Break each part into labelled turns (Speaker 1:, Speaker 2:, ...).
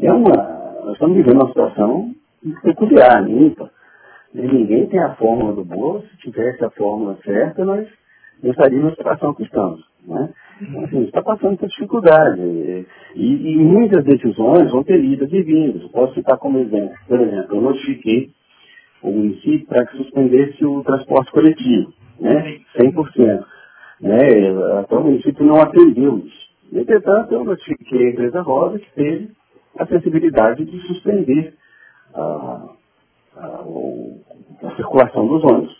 Speaker 1: é uma, nós estamos vivendo uma situação peculiar, ímpar. Ninguém tem a fórmula do bolo, se tivesse a fórmula certa, nós não estaríamos na situação que estamos. Né? Então, assim, está passando por dificuldade. E, e, muitas decisões vão ter idas e vindas. Posso citar como exemplo. Por exemplo, eu notifiquei o município para que suspendesse o transporte coletivo, né? 100%. Né? Até o município não atendeu isso. Entretanto, eu notifiquei a empresa Rosa que teve a sensibilidade de suspender a, a, a circulação dos ônibus.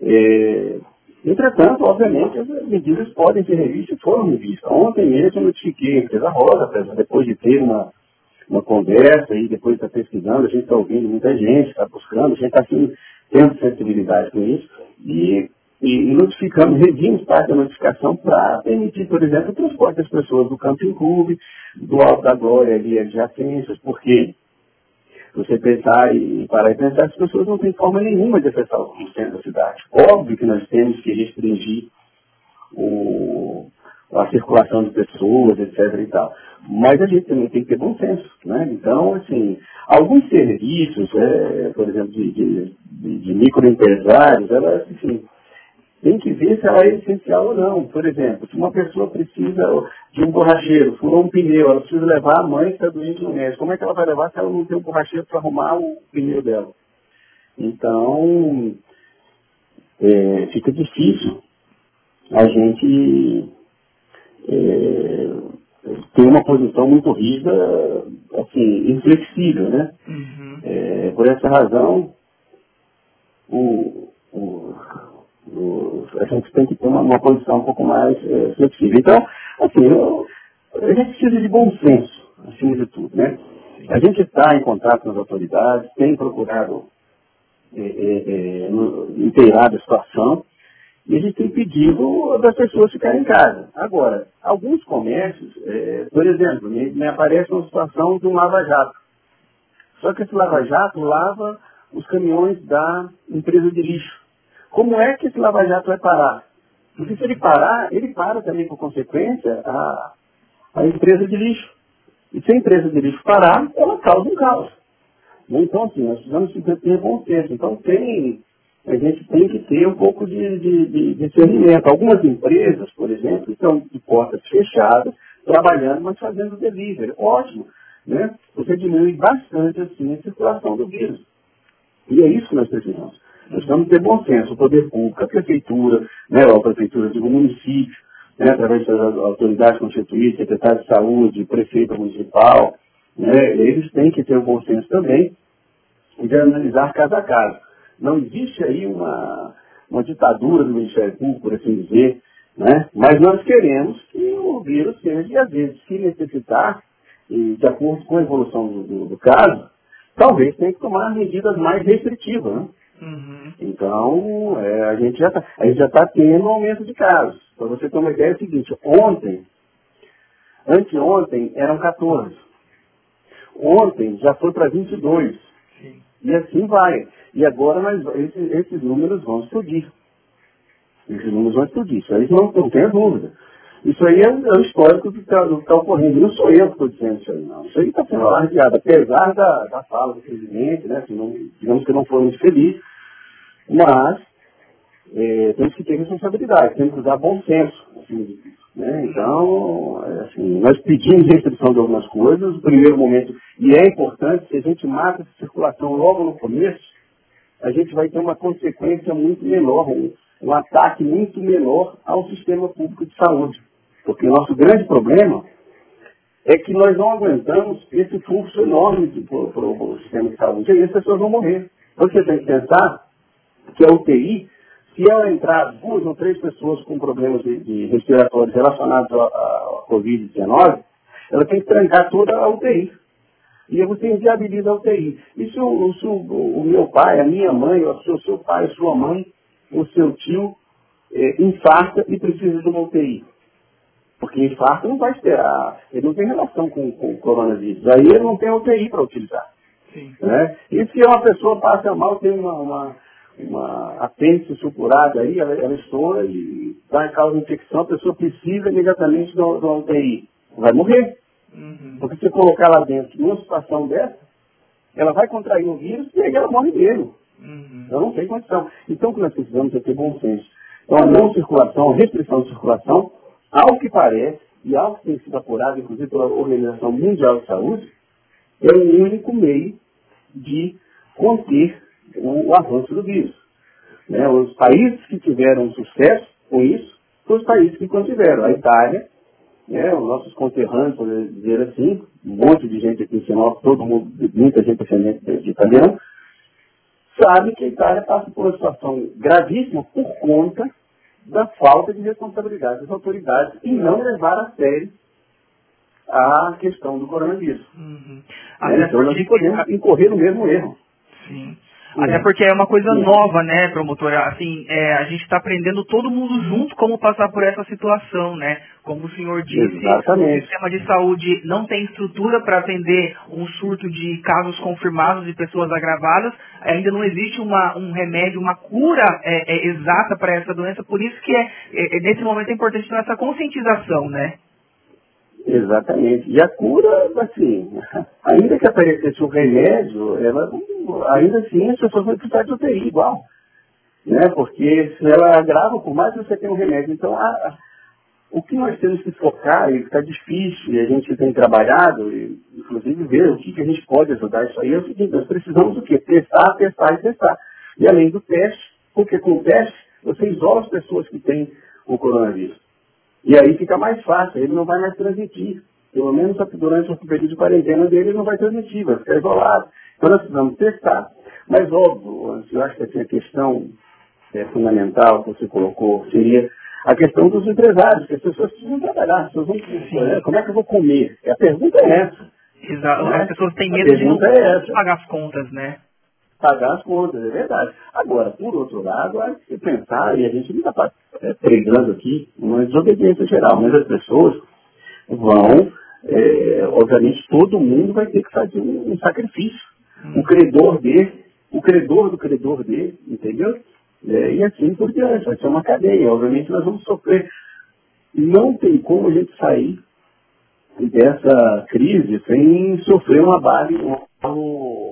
Speaker 1: É, entretanto, obviamente, as medidas podem ser revistas e foram revistas. Ontem mesmo eu notifiquei a empresa Rosa, depois de ter uma, uma conversa e depois está pesquisando, a gente está ouvindo muita gente, está buscando, a gente está assim, tendo sensibilidade com isso, e e notificamos, redimos parte da notificação para permitir, por exemplo, o transporte das pessoas do Camping Clube, do Alto da Glória ali adjacências, porque você pensar e parar e pensar, as pessoas não têm forma nenhuma de acessar o centro da cidade. Óbvio que nós temos que restringir o, a circulação de pessoas, etc. e tal. Mas a gente também tem que ter bom senso. Né? Então, assim, alguns serviços, é, por exemplo, de, de, de, microempresários, elas, assim, tem que ver se ela é essencial ou não. Por exemplo, se uma pessoa precisa de um borracheiro, furou um pneu, ela precisa levar a mãe que está doente no médico. Como é que ela vai levar se ela não tem um borracheiro para arrumar o pneu dela? Então, é, fica difícil a gente é, ter uma posição muito rígida, assim, inflexível, né? Uhum. É, por essa razão, o, o a gente tem que ter uma, uma posição um pouco mais é, flexível. Então, assim, eu, a gente precisa de bom senso, acima de tudo, né? A gente está em contato com as autoridades, tem procurado é, é, é, inteirar a situação, e a gente tem pedido das pessoas ficarem em casa. Agora, alguns comércios, é, por exemplo, me, me aparece uma situação de um lava-jato. Só que esse lava-jato lava os caminhões da empresa de lixo. Como é que esse lava-jato vai parar? Porque se ele parar, ele para também, por consequência, a, a empresa de lixo. E se a empresa de lixo parar, ela causa um caos. Então, assim, nós precisamos ter bom senso. Então, tem, a gente tem que ter um pouco de, de, de discernimento. Algumas empresas, por exemplo, estão de portas fechadas, trabalhando, mas fazendo delivery. Ótimo. Né? Você diminui bastante, assim, a circulação do vírus. E é isso que nós precisamos. Nós precisamos ter bom senso, o poder público, a prefeitura, né, a prefeitura do município, né, através das autoridades constituídas, secretário de saúde, prefeito municipal, né, eles têm que ter o bom senso também de analisar caso a caso. Não existe aí uma, uma ditadura do Ministério Público, por assim dizer, né? mas nós queremos que o vírus seja, e às vezes, se necessitar, e de acordo com a evolução do, do, do caso, talvez tenha que tomar medidas mais restritivas. Né? Uhum. Então, é, a gente já está tá tendo um aumento de casos. Para você ter uma ideia, é o seguinte, ontem, anteontem eram 14. Ontem já foi para 22. Sim. E assim vai. E agora nós, esses, esses números vão explodir. Esses números vão explodir. Isso aí não, não tenha dúvida. Isso aí é, é o histórico que está tá ocorrendo. Não sou eu que estou dizendo isso aí, não. Isso aí está sendo alardeado, apesar da, da fala do presidente, né? Que não, digamos que não foi muito feliz, mas é, temos que ter responsabilidade, temos que usar bom senso. Assim, né? Então, é, assim, nós pedimos restrição de algumas coisas, no primeiro momento, e é importante, se a gente mata essa circulação logo no começo, a gente vai ter uma consequência muito menor, um, um ataque muito menor ao sistema público de saúde. Porque o nosso grande problema é que nós não aguentamos esse fluxo enorme para o sistema de saúde. E as pessoas vão morrer. Você tem que pensar que a UTI, se ela entrar duas ou três pessoas com problemas de, de respiratórios relacionados à, Covid-19, ela tem que trancar toda a UTI. E você inviabiliza a UTI. E se, o, se o, o, meu pai, a minha mãe, o seu pai, a sua mãe, o seu tio, é, infarta e precisa de uma UTI? Porque infarto não vai esperar, ele não tem relação com, com o coronavírus. Aí ele não tem UTI para utilizar. Né? E se uma pessoa passa mal, tem uma, uma uma apêndice supurada aí, ela, ela estoura e dá causa de infecção, a pessoa precisa imediatamente do, do UTI. Vai morrer. Uhum. Porque se colocar lá dentro, numa situação dessa, ela vai contrair o vírus e aí ela morre mesmo. Uhum. Eu não tem condição. Então, o que nós precisamos é ter bom senso. Então, a não circulação, a restrição de circulação, ao que parece, e algo que tem sido apurado, inclusive pela Organização Mundial de Saúde, é o único meio de conter o, o avanço do vírus. Né? Os países que tiveram sucesso com isso foram os países que contiveram. A Itália, né, os nossos conterrâneos, por dizer assim, um monte de gente aqui em Sinop, todo mundo, muita gente descendente de italiano, sabe que a Itália passa por uma situação gravíssima por conta da falta de responsabilidade das autoridades em não levar a sério a questão do coronavírus. Uhum. É, então nós podemos incorrer no mesmo erro.
Speaker 2: Sim. Até porque é uma coisa nova, né, promotora? Assim, é, a gente está aprendendo todo mundo junto como passar por essa situação, né? Como o senhor disse,
Speaker 1: Exatamente.
Speaker 2: o sistema de saúde não tem estrutura para atender um surto de casos confirmados de pessoas agravadas. Ainda não existe uma, um remédio, uma cura é, é, exata para essa doença. Por isso que é, é, nesse momento é importante essa conscientização, né?
Speaker 1: Exatamente. E a cura, assim, ainda que aparecesse um remédio, ela, ainda assim as pessoas vão precisar de UTI igual. Né? Porque se ela agrava, por mais que você tenha um remédio. Então, a, a, o que nós temos que focar, e está difícil, e a gente tem trabalhado, e, inclusive ver o que, que a gente pode ajudar isso aí, é o seguinte, nós precisamos do quê? Testar, testar e testar. E além do teste, porque com o teste, você isola as pessoas que têm o coronavírus. E aí fica mais fácil, ele não vai mais transmitir. Pelo menos durante o período de quarentena dele, ele não vai transmitir, vai ficar isolado. Então nós precisamos testar. Mas óbvio, eu acho que assim, a questão é, fundamental que você colocou seria a questão dos empresários, que as pessoas precisam trabalhar, as pessoas vão, né? como é que eu vou comer? A pergunta é essa.
Speaker 2: Exato. Né? As pessoas têm medo de não é pagar as contas, né?
Speaker 1: Pagar as contas, é verdade. Agora, por outro lado, há que pensar, e a gente não está é, pregando aqui uma desobediência geral, mas as pessoas vão, é, obviamente, todo mundo vai ter que fazer um, um sacrifício. O credor dele, o credor do credor dele, entendeu? É, e assim por diante, vai ser uma cadeia. Obviamente nós vamos sofrer. Não tem como a gente sair dessa crise sem sofrer uma base no, é,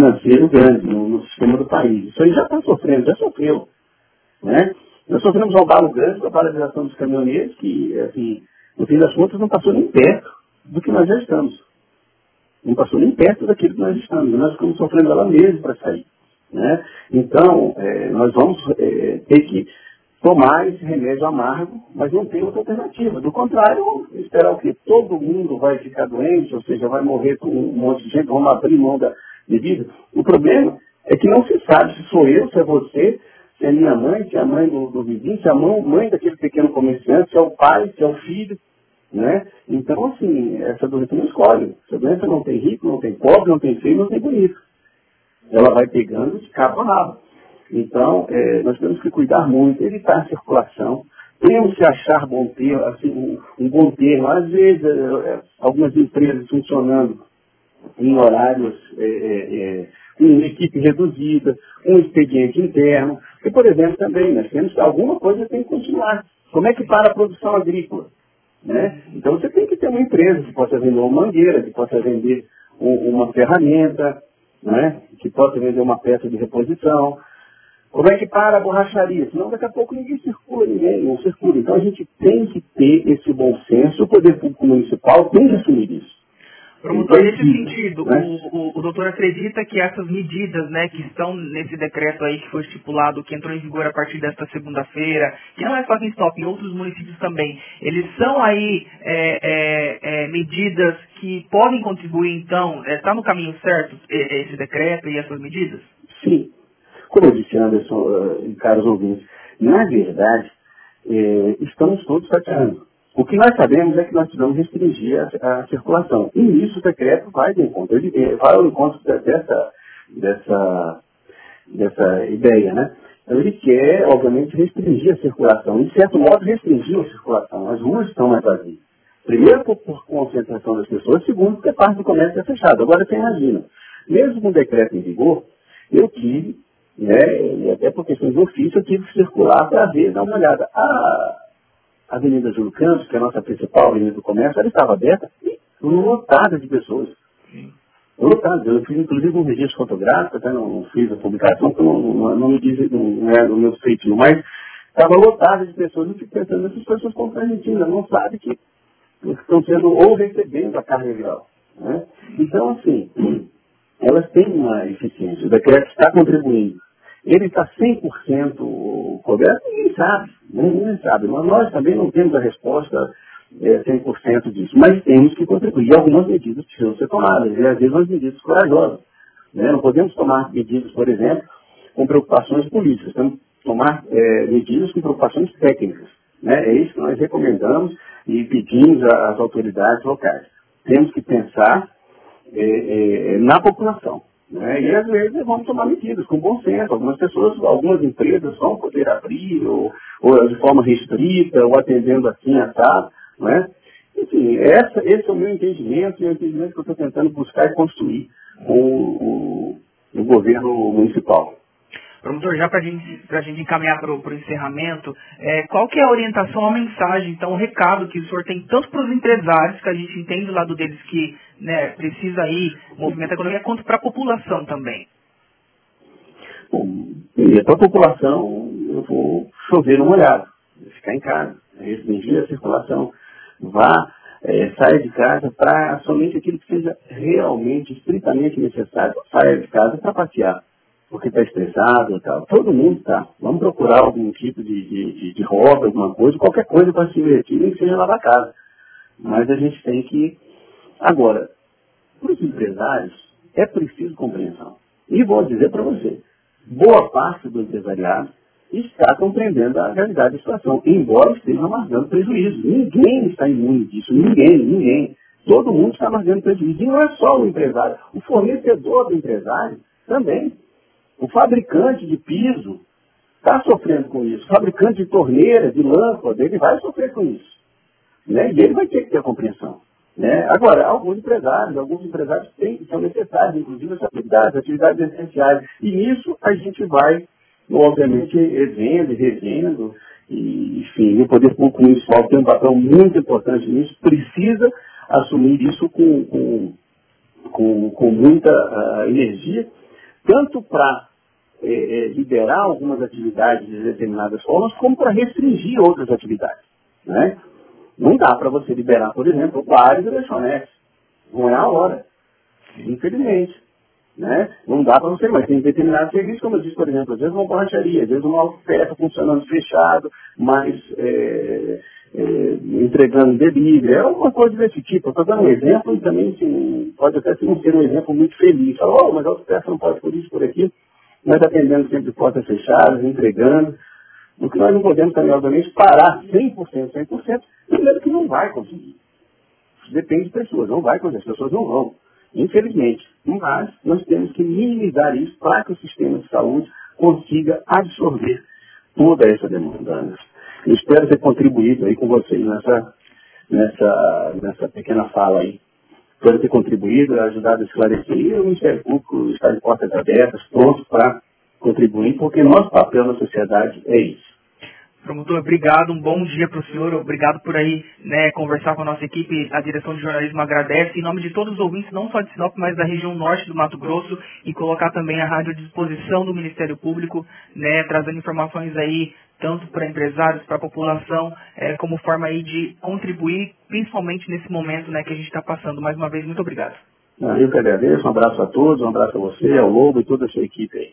Speaker 1: financeiro grande no, no, sistema do país. Isso aí já está sofrendo, já sofreu. Né? Nós sofremos um abalo grande com a paralisação dos caminhoneiros, que, assim, no fim das contas, não passou nem perto do que nós já estamos. Não passou nem perto daquilo que nós estamos. Nós ficamos sofrendo ela mesmo para sair. Né? Então, é, nós vamos é, ter que tomar esse remédio amargo, mas não tem outra alternativa. Do contrário, esperar o que todo mundo vai ficar doente, ou seja, vai morrer com um monte de gente, vamos abrir mão da O problema é que não se sabe se sou eu, se é você, se é minha mãe, se é a mãe do, do vizinho, se é a mãe, mãe daquele pequeno comerciante, se é o pai, se é o filho. Né? Então, assim, essa doença não escolhe. Essa doença não tem rico, não tem pobre, não tem feio, não tem bonito. Ela vai pegando de cabo a rabo. Então, é, nós temos que cuidar muito, evitar a circulação. Temos que achar bom termo, assim, um, um bom termo. Às vezes, é, é algumas empresas funcionando em horários é, é, é, uma equipe reduzida, um expediente interno. E, por exemplo, também nós temos que alguma coisa tem que continuar. Como é que para a produção agrícola? Né? Então você tem que ter uma empresa que possa vender uma mangueira, que possa vender um, uma ferramenta, né? que possa vender uma peça de reposição. Como é que para a borracharia? Senão daqui a pouco ninguém circula, ninguém não circula. Então a gente tem que ter esse bom senso, o poder público municipal tem que assumir isso.
Speaker 2: Promotor, nesse sentido, né? o, o, o, doutor acredita que essas medidas né, que estão nesse decreto aí que foi estipulado, que entrou em vigor a partir desta segunda-feira, que não é só aqui em Stop, em outros municípios também, eles são aí é, é, é, medidas que podem contribuir, então, está no caminho certo esse decreto e essas medidas?
Speaker 1: Sim, como eu disse, Anderson e caros ouvintes, na verdade, eh, estamos todos chateando. O que nós sabemos é que nós precisamos restringir a, a circulação. E nisso o decreto vai de encontro. Ele vai ao encontro dessa, dessa, dessa ideia, né? Então, ele quer, obviamente, restringir a circulação. De certo modo, restringir a circulação. As ruas estão mais vazias. Primeiro, por, por concentração das pessoas. Segundo, porque parte do comércio é fechado. Agora, você imagina, mesmo com o decreto em vigor, eu tive né? E até por questões de ofício eu tive que circular para ver, dar uma olhada. A, a Avenida Júlio Campos, que é a nossa principal avenida do comércio, ela estava aberta e lotada de pessoas. Lotada. Eu fiz inclusive um registro fotográfico, até não, fiz a publicação, porque não, não, não me diz, não é o meu feitio, mas estava lotada de pessoas. Eu fico pensando, essas pessoas estão transmitindo, não sabem que estão sendo ou recebendo a carga viral. Né? Então, assim, elas têm uma eficiência. O decreto está contribuindo. Ele está 100% coberto? Ninguém sabe. Ninguém sabe. Mas nós também não temos a resposta é, 100% disso. Mas temos que contribuir. Algumas medidas precisam ser tomadas. E às vezes umas medidas corajosas. Né? Não podemos tomar medidas, por exemplo, com preocupações políticas. Temos que tomar é, medidas com preocupações técnicas. Né? É isso que nós recomendamos e pedimos às autoridades locais. Temos que pensar é, é, na população. Né? E às vezes vamos tomar medidas com bom senso. Algumas pessoas, algumas empresas vão poder abrir, ou, ou de forma restrita, ou atendendo assim, assado. Né? Enfim, essa, esse é o meu entendimento e é o entendimento que eu estou tentando buscar e construir com o, o, o governo municipal.
Speaker 2: Promotor, já para gente, a gente encaminhar para o encerramento, é, qual que é a orientação, a mensagem, então, o recado que o senhor tem tanto para os empresários, que a gente entende do lado deles que né, precisa aí movimento econômico, quanto para a população também?
Speaker 1: Bom, para a população, eu vou chover no molhado, ficar em casa, restringir a circulação, vá, é, saia de casa para somente aquilo que seja realmente, estritamente necessário, saia de casa para passear porque está estressado e tal. Todo mundo está. Vamos procurar algum tipo de, de, de, hobby, alguma coisa, qualquer coisa para se divertir, nem que seja lá da casa. Mas a gente tem que. Agora, para os empresários, é preciso compreensão. E vou dizer para você, boa parte do empresariado está compreendendo a realidade da situação, embora esteja amargando prejuízo. Ninguém está imune disso, ninguém, ninguém. Todo mundo está amargando prejuízo. E não é só o empresário, o fornecedor do empresário também. O fabricante de piso está sofrendo com isso. O fabricante de torneira, de lâmpada, ele vai sofrer com isso. Né? E ele vai ter que ter a compreensão. Né? Agora, alguns empresários, alguns empresários têm, são necessários, inclusive, essas atividades, atividades essenciais. E nisso a gente vai, obviamente, vendo e revendo. E, enfim, o poder público municipal tem um papel muito importante nisso, precisa assumir isso com, com, com, com muita uh, energia, tanto para é, é, liberar algumas atividades de determinadas formas, como para restringir outras atividades. Né? Não dá para você liberar, por exemplo, bares e lanchonetes. Não é a hora. Infelizmente. Né? Não dá para você, mas tem determinados serviços, como eu disse, por exemplo, às vezes uma borracharia, às vezes uma oferta funcionando fechado, mas é, é, entregando delivery, é uma coisa desse tipo. Estou dando um exemplo e também assim, pode até ser um exemplo muito feliz. Fala, oh, mas a oferta não pode por isso, por aqui nós atendendo sempre de portas fechadas, entregando. O que nós não podemos também, obviamente, parar 100%, 100%, primeiro que não vai conseguir. Depende de pessoas, não vai conseguir, as pessoas não vão, infelizmente. Mas nós temos que minimizar isso para que o sistema de saúde consiga absorver toda essa demanda. Eu espero ter contribuído aí com vocês nessa, nessa, nessa pequena fala aí espero ter contribuído, ajudado a esclarecer. E o Ministério Público está de portas abertas, pronto para contribuir, porque nosso papel na sociedade é isso.
Speaker 2: Promotor, obrigado, um bom dia para o senhor, obrigado por aí né, conversar com a nossa equipe, a direção de jornalismo agradece, em nome de todos os ouvintes, não só de Sinop, mas da região norte do Mato Grosso, e colocar também a rádio à disposição do Ministério Público, né, trazendo informações aí tanto para empresários, para a população, é, como forma aí de contribuir, principalmente nesse momento né, que a gente está passando. Mais uma vez, muito obrigado.
Speaker 1: Eu que agradeço, um abraço a todos, um abraço a você, ao Lobo e toda a sua equipe aí.